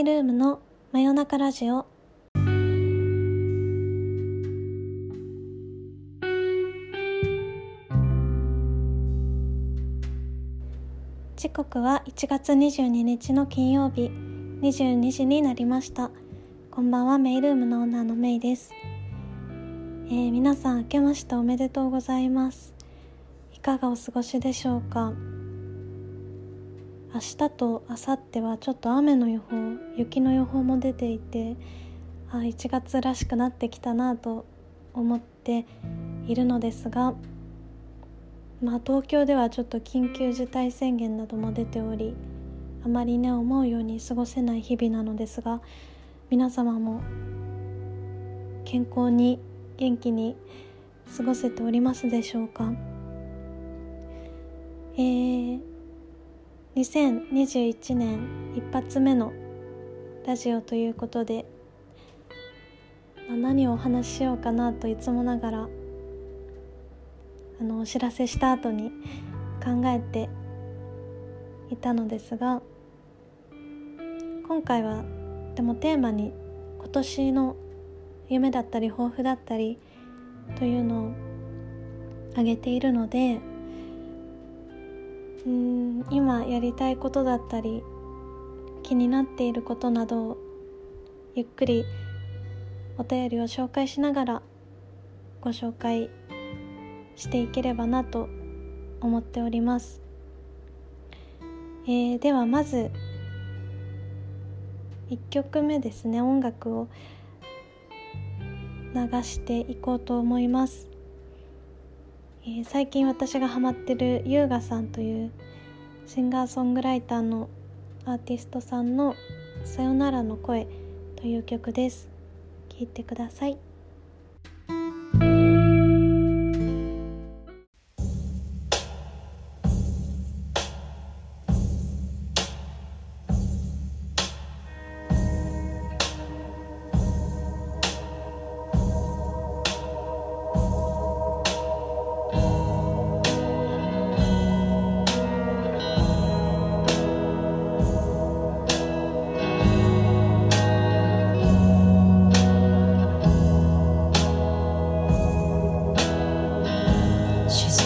イルームの真夜中ラジオ。時刻は1月22日の金曜日。22時になりました。こんばんはメイルームのオーナーのメイです、えー、皆さん明けましておめでとうございます。いかがお過ごしでしょうか？明日と明後日はちょっと雨の予報雪の予報も出ていてあ1月らしくなってきたなと思っているのですがまあ東京ではちょっと緊急事態宣言なども出ておりあまりね思うように過ごせない日々なのですが皆様も健康に元気に過ごせておりますでしょうか？えー2021年一発目のラジオということで、まあ、何をお話ししようかなといつもながらあのお知らせした後に考えていたのですが今回はでもテーマに今年の夢だったり抱負だったりというのを挙げているのでうん今やりたいことだったり気になっていることなどをゆっくりお便りを紹介しながらご紹介していければなと思っております、えー、ではまず1曲目ですね。音楽を流していこうと思います。えー、最近私がハマってる優雅さんというシンガーソングライターのアーティストさんの「さよならの声」という曲です。聴いてください。She's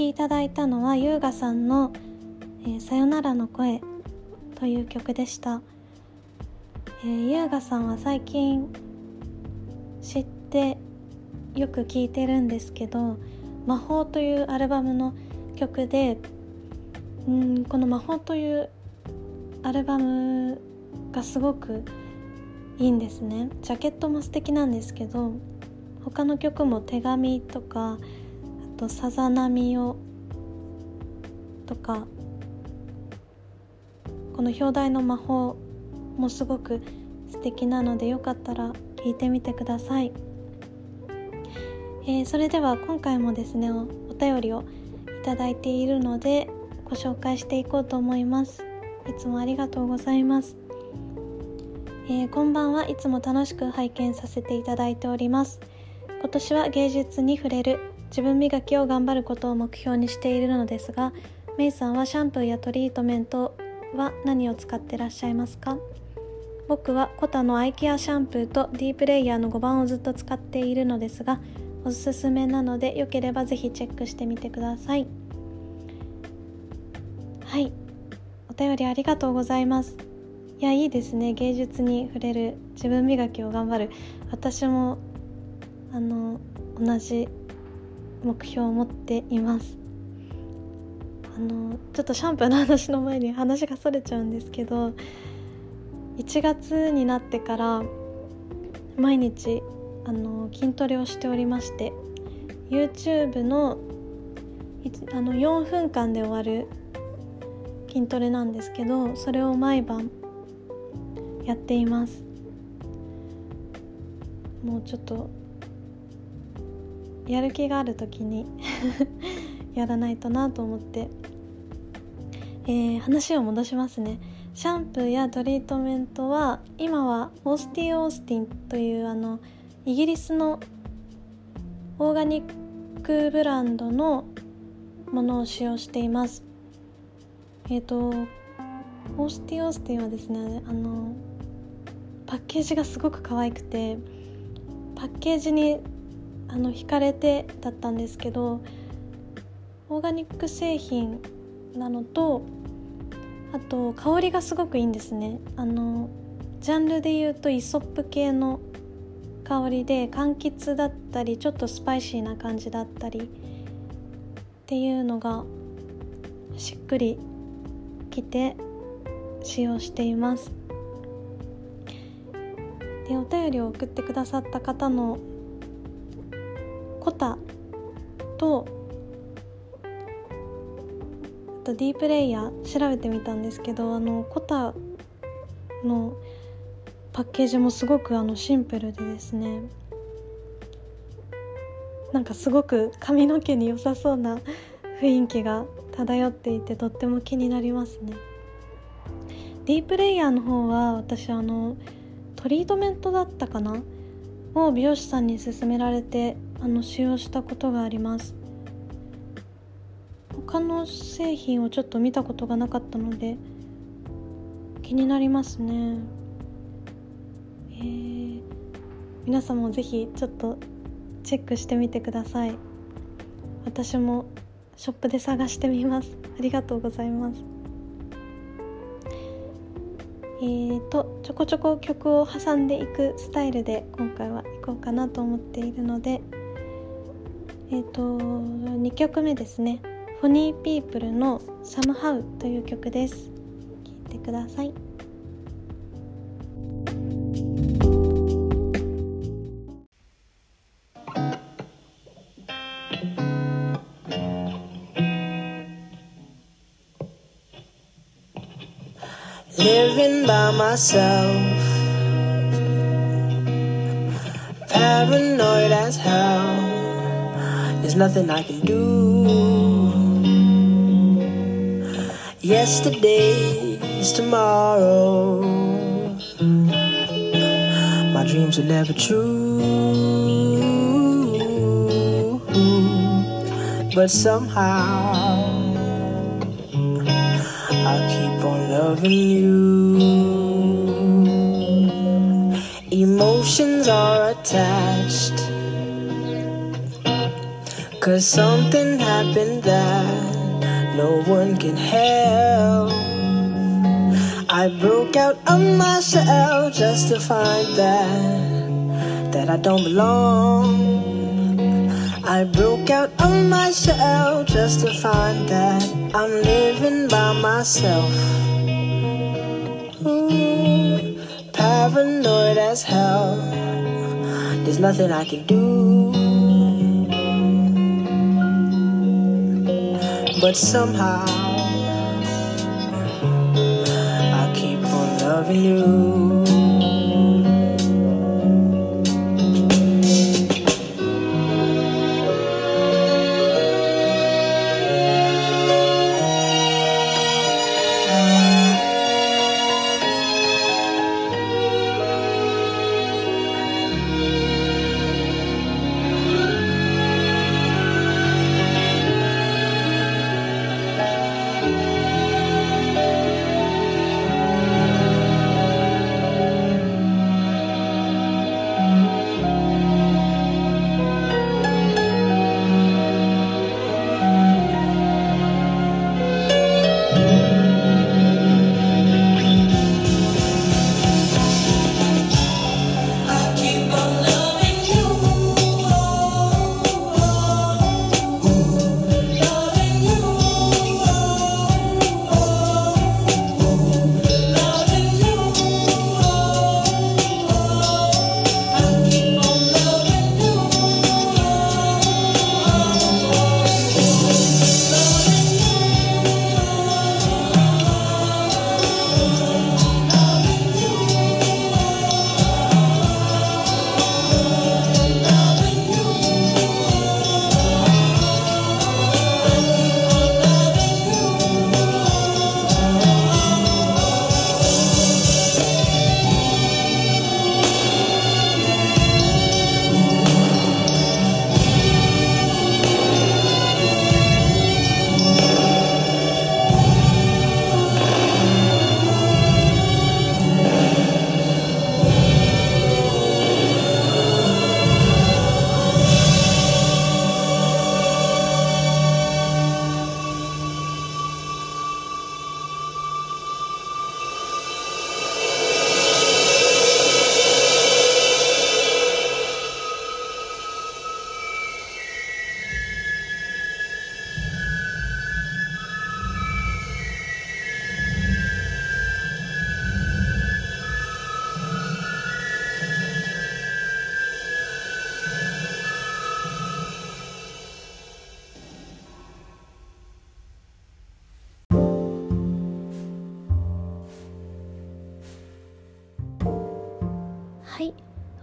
きいただいたのは優雅さんの「えー、さよならの声」という曲でした、えー、優雅さんは最近知ってよく聴いてるんですけど「魔法」というアルバムの曲でうんこの「魔法」というアルバムがすごくいいんですね。ジャケットも素敵なんですけど他の曲も「手紙」とかと「さざ波を」とかこの表題の魔法もすごく素敵なのでよかったら聞いてみてください、えー、それでは今回もですねお便りをいただいているのでご紹介していこうと思います。いつもありがとうございます。えー、こんばんは。いつも楽しく拝見させていただいております。今年は芸術に触れる自分磨きを頑張ることを目標にしているのですがメイさんはシャンプーやトリートメントは何を使ってらっしゃいますか？僕はコタのアイケアシャンプーとディープレイヤーの5番をずっと使っているのですがおすすめなのでよければぜひチェックしてみてください。はい。お便りありがとうございます。いやいいですね。芸術に触れる自分磨きを頑張る。私もあの同じ目標を持っています。あのちょっとシャンプーの話の前に話がそれちゃうんですけど1月になってから毎日あの筋トレをしておりまして YouTube のあの4分間で終わる筋トレなんですけどそれを毎晩やっています。もうちょっとやる気がある時に やらないとなと思って、えー、話を戻しますね。シャンプーやトリートメントは今はオースティー・オースティンというあのイギリスのオーガニックブランドのものを使用しています。えっ、ー、とオースティー・オースティンはですねあのパッケージがすごく可愛くてパッケージにあの惹かれてだったんですけどオーガニック製品なのとあと香りがすごくいいんですね。あのジャンルで言うとイソップ系の香りで柑橘だったりちょっとスパイシーな感じだったりっていうのがしっくりきて使用しています。でお便りを送ってくださった方のとあと D プレイヤー調べてみたんですけどあのコタのパッケージもすごくあのシンプルでですねなんかすごく髪の毛に良さそうな 雰囲気が漂っていてとっても気になりますね。D プレイヤーの方は私あのトリートメントだったかな？を美容師さんに勧められてあの使用したことがあります。他の製品をちょっと見たことがなかったので気になりますね。えー、皆さんもぜひちょっとチェックしてみてください。私もショップで探してみます。ありがとうございます。えーと、ちょこちょこ曲を挟んでいくスタイルで今回は行こうかなと思っているのでえっ、ー、と2曲目ですね「フォニーピープルの「サムハウ」という曲です聴いてください living by myself. Paranoid as hell. There's nothing I can do. Yesterday is tomorrow. My dreams are never true. But somehow I'll keep on loving you. Emotions are attached, Cause something happened that no one can help. I broke out of my shell just to find that that I don't belong. I broke out of my shell just to find that I'm living by myself. Ooh, paranoid as hell. There's nothing I can do. But somehow I keep on loving you.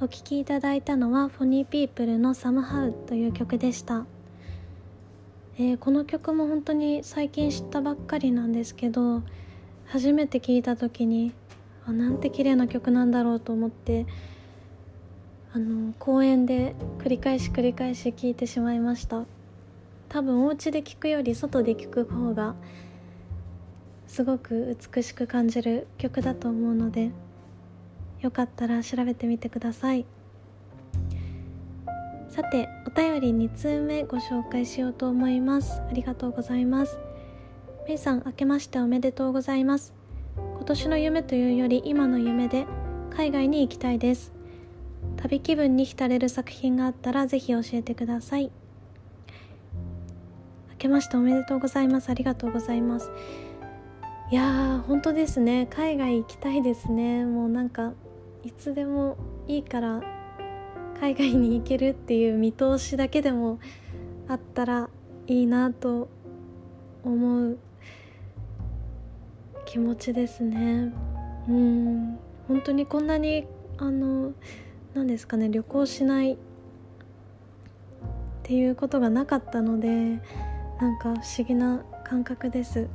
お聴きいただいたのはフォニーピープルの「サムハウという曲でした、えーこの曲も本当に最近知ったばっかりなんですけど初めて聴いた時にあなんて綺麗な曲なんだろうと思ってあの公園で繰り返し繰り返し聴いてしまいました。多分お家で聴くより外で聴く方がすごく美しく感じる曲だと思うのでよかったら調べてみてください。さてお便り2通目ご紹介しようと思います。ありがとうございます。めいさん明けましておめでとうございます。今年の夢というより今の夢で海外に行きたいです。旅気分に浸れる作品があったらぜひ教えてください。明けましておめでとうございます。ありがとうございます。いやー本当ですね。海外行きたいですね。もうなんかいつでもいいから海外に行けるっていう見通しだけでもあったらいいなと思う気持ちですね。うん。本当にこんなにあの何ですかね旅行しないっていうことがなかったのでなんか不思議な感覚です。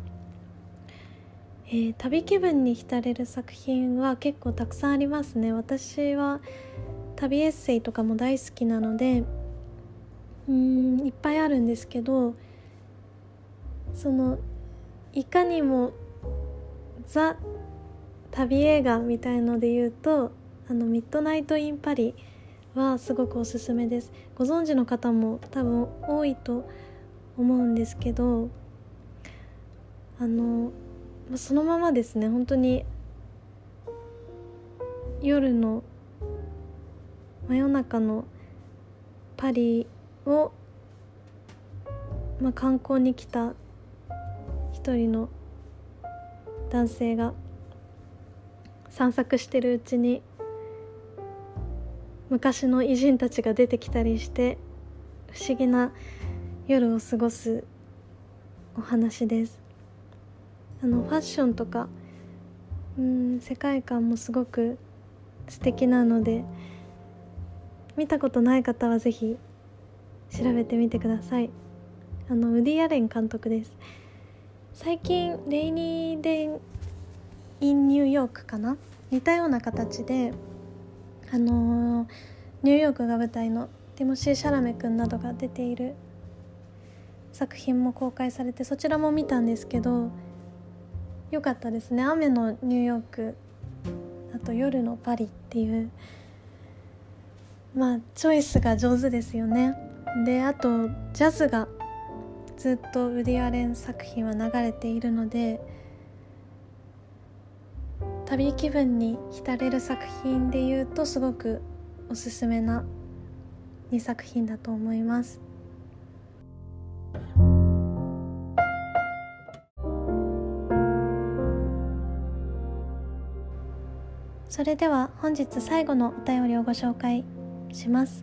えー旅気分に浸れる作品は結構たくさんありますね。私は旅エッセイとかも大好きなのでうんいっぱいあるんですけどそのいかにもザ旅映画みたいので言うと「あのミッドナイト・イン・パリ」はすごくおすすめです。ご存知の方も多分多いと思うんですけどあのそのままですね。本当に夜の真夜中のパリを、まあ、観光に来た一人の男性が散策してるうちに昔の偉人たちが出てきたりして不思議な夜を過ごすお話です。あのファッションとかうん世界観もすごく素敵なので見たことない方はぜひ調べてみてください。あのウディ・アレン監督です。最近レイニー・デン・イン・ニューヨークかな？似たような形であのー、ニューヨークが舞台のティモシー・シャラメ君などが出ている作品も公開されてそちらも見たんですけど良かったですね。雨のニューヨーク。あと夜のパリっていう。まあチョイスが上手ですよね。であとジャズがずっとウディ・アレン作品は流れているので旅気分に浸れる作品でいうとすごくおすすめな2作品だと思います。それでは本日最後のお便りをご紹介します。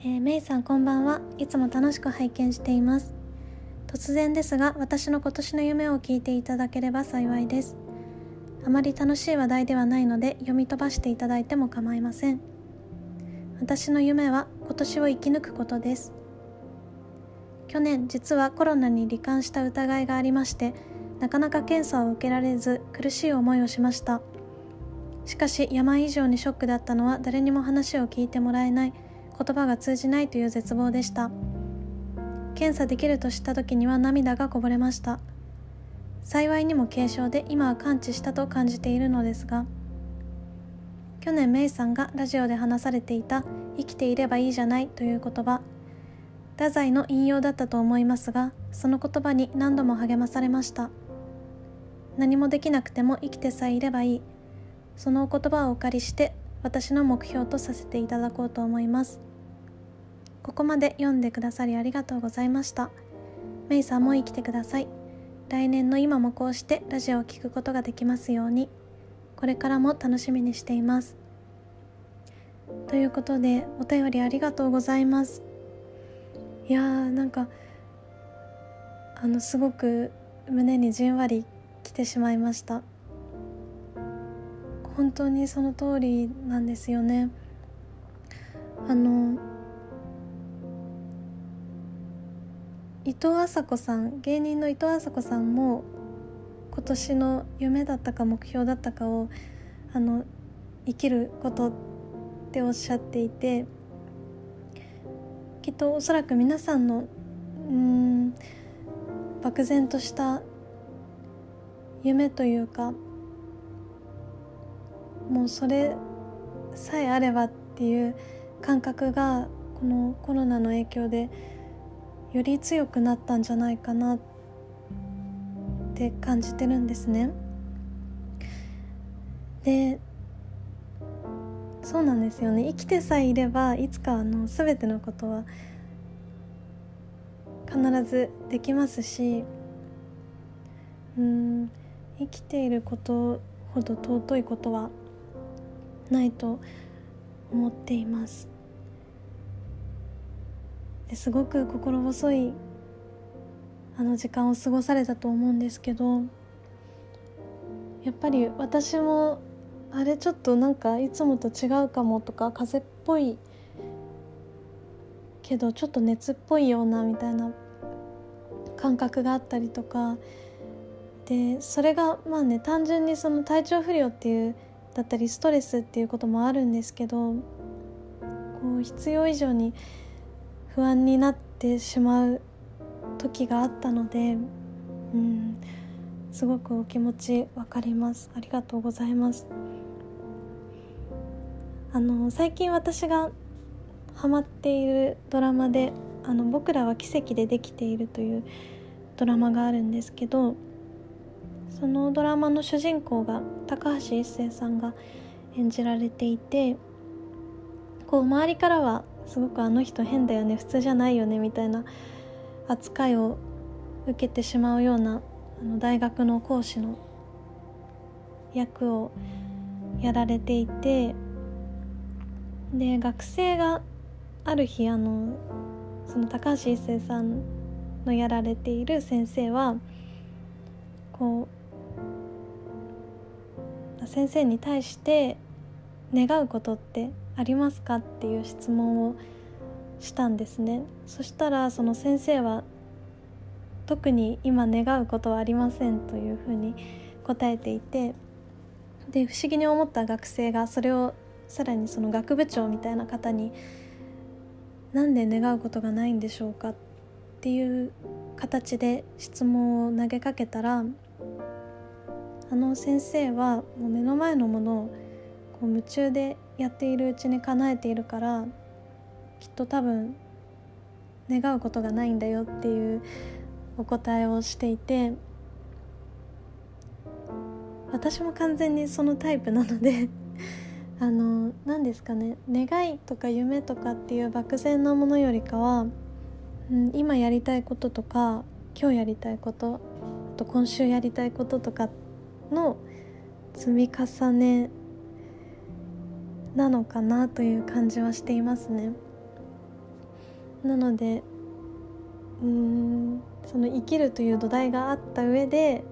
えー、メイさんこんばんは。いつも楽しく拝見しています。突然ですが私の今年の夢を聞いていただければ幸いです。あまり楽しい話題ではないので読み飛ばしていただいても構いません。私の夢は今年を生き抜くことです。去年実はコロナに罹患した疑いがありましてなかなか検査を受けられず苦しい思いをしました。しかし病以上にショックだったのは誰にも話を聞いてもらえない言葉が通じないという絶望でした。検査できると知った時には涙がこぼれました。幸いにも軽症で今は完治したと感じているのですが去年メイさんがラジオで話されていた「生きていればいいじゃない」という言葉太宰の引用だったと思いますがその言葉に何度も励まされました。何もできなくても生きてさえいればいい。そのお言葉をお借りして私の目標とさせていただこうと思います。ここまで読んでくださりありがとうございました。メイさんも生きてください。来年の今もこうしてラジオを聴くことができますように。これからも楽しみにしています。ということでお便りありがとうございます。いやーなんかあのすごく胸にじんわり来てしまいました。本当にその通りなんですよね。あの伊藤麻子さん芸人の伊藤麻子さんも今年の夢だったか目標だったかをあの生きることっておっしゃっていてきっとおそらく皆さんのうん漠然とした夢というかもうそれさえあればっていう感覚がこのコロナの影響でより強くなったんじゃないかなって感じてるんですね。でそうなんですよね生きてさえいればいつかあの全てのことは必ずできますしうん生きていることほど尊いことはないと思っています。です。ごく心細いあの時間を過ごされたと思うんですけどやっぱり私もあれちょっとなんかいつもと違うかもとか風邪っぽいけどちょっと熱っぽいようなみたいな感覚があったりとかでそれがまあね単純にその体調不良っていうだったりストレスっていうこともあるんですけどこう必要以上に不安になってしまう時があったので、うん、すごくお気持ち分かります。ありがとうございます。あの最近私がハマっているドラマで「あの僕らは奇跡でできている」というドラマがあるんですけどそのドラマの主人公が高橋一生さんが演じられていてこう周りからはすごくあの人変だよね普通じゃないよねみたいな扱いを受けてしまうようなあの大学の講師の役をやられていてで学生がある日あのその高橋一生さんのやられている先生はこう先生に対して願うことってありますかっていう質問をしたんですねそしたらその先生は特に今願うことはありませんというふうに答えていてで不思議に思った学生がそれをさらにその学部長みたいな方に「なんで願うことがないんでしょうか?」っていう形で質問を投げかけたらあの先生はもう目の前のものをこう夢中でやっているうちに叶えているからきっと多分願うことがないんだよっていうお答えをしていて私も完全にそのタイプなので あの何ですかね願いとか夢とかっていう漠然なものよりかは、うん、今やりたいこととか今日やりたいことあと今週やりたいこととかっの積み重ねなのかなという感じはしていますね。なのでうんその生きるという土台があった上で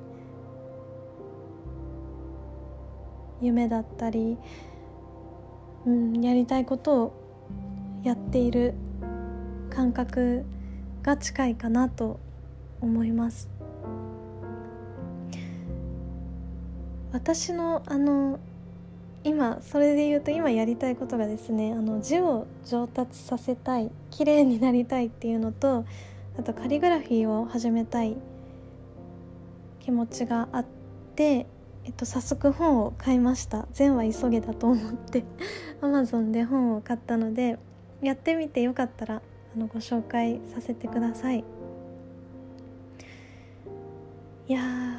夢だったり、うん、やりたいことをやっている感覚が近いかなと思います私のあの今それで言うと今やりたいことがですねあの字を上達させたい綺麗になりたいっていうのとあとカリグラフィーを始めたい気持ちがあって、えっと、早速本を買いました。善は急げだと思って Amazon で本を買ったのでやってみてよかったらあのご紹介させてください。いや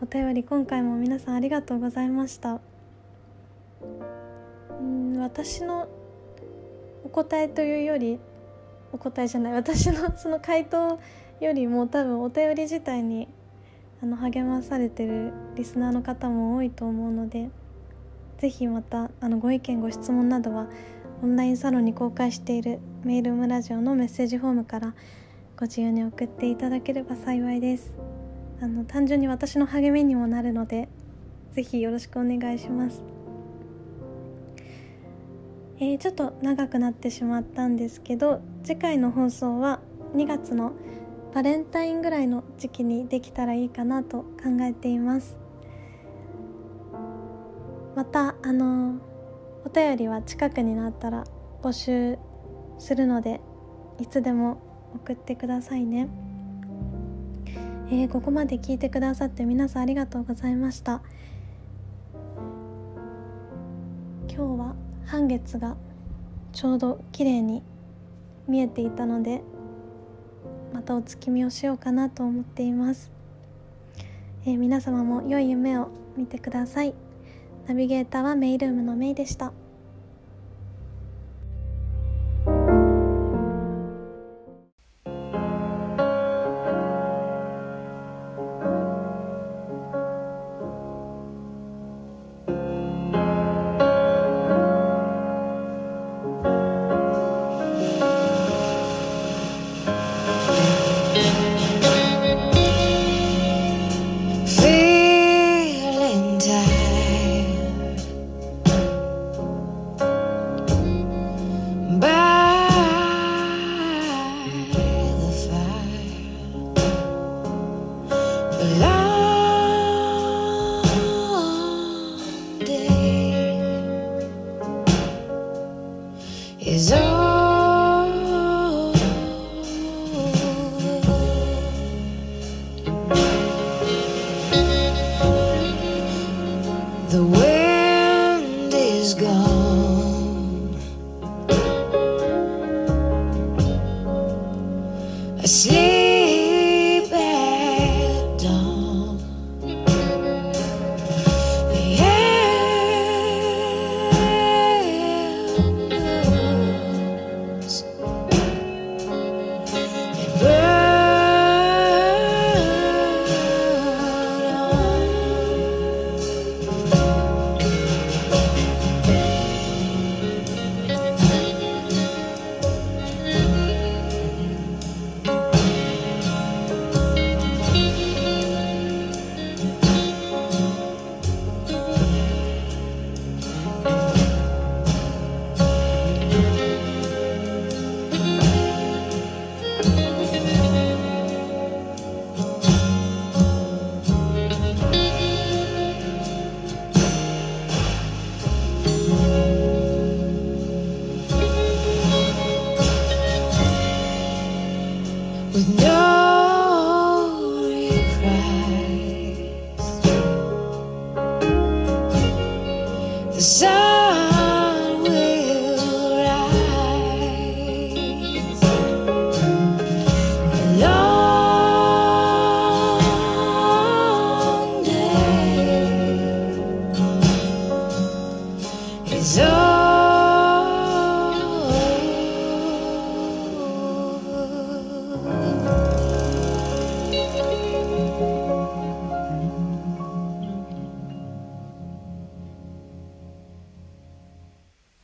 お便り今回も皆さんありがとうございました。ん私のお答えというよりお答えじゃない私の その回答よりも多分お便り自体にあの励まされてるリスナーの方も多いと思うので是非またあのご意見ご質問などはオンラインサロンに公開しているメールムラジオのメッセージフォームからご自由に送っていただければ幸いです。あの単純に私の励みにもなるので是非よろしくお願いします。えー、ちょっと長くなってしまったんですけど次回の放送は2月のバレンタインぐらいの時期にできたらいいかなと考えています。またあのお便りは近くになったら募集するのでいつでも送ってくださいね。えー、ここまで聞いてくださって皆さんありがとうございました。今日は半月がちょうど綺麗に見えていたのでまたお月見をしようかなと思っています、えー、皆様も良い夢を見てください。ナビゲーターはメイルームのメイでした。Sleep.